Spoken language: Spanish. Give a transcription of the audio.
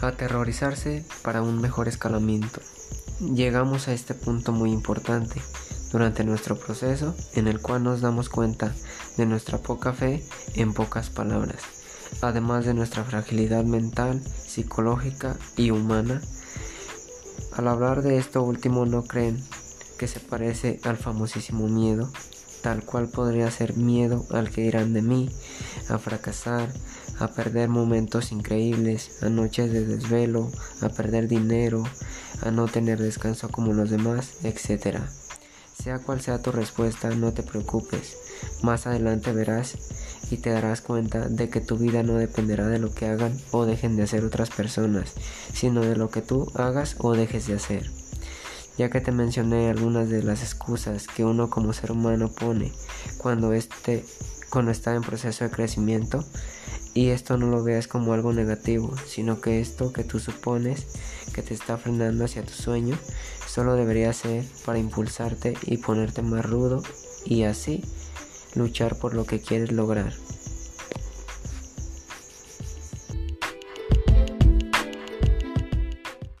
Aterrorizarse para un mejor escalamiento. Llegamos a este punto muy importante durante nuestro proceso en el cual nos damos cuenta de nuestra poca fe en pocas palabras, además de nuestra fragilidad mental, psicológica y humana. Al hablar de esto último no creen que se parece al famosísimo miedo, tal cual podría ser miedo al que dirán de mí, a fracasar, a perder momentos increíbles, a noches de desvelo, a perder dinero, a no tener descanso como los demás, etc. Sea cual sea tu respuesta, no te preocupes. Más adelante verás y te darás cuenta de que tu vida no dependerá de lo que hagan o dejen de hacer otras personas, sino de lo que tú hagas o dejes de hacer. Ya que te mencioné algunas de las excusas que uno como ser humano pone cuando, este, cuando está en proceso de crecimiento, y esto no lo veas como algo negativo, sino que esto que tú supones que te está frenando hacia tu sueño, solo debería ser para impulsarte y ponerte más rudo y así luchar por lo que quieres lograr.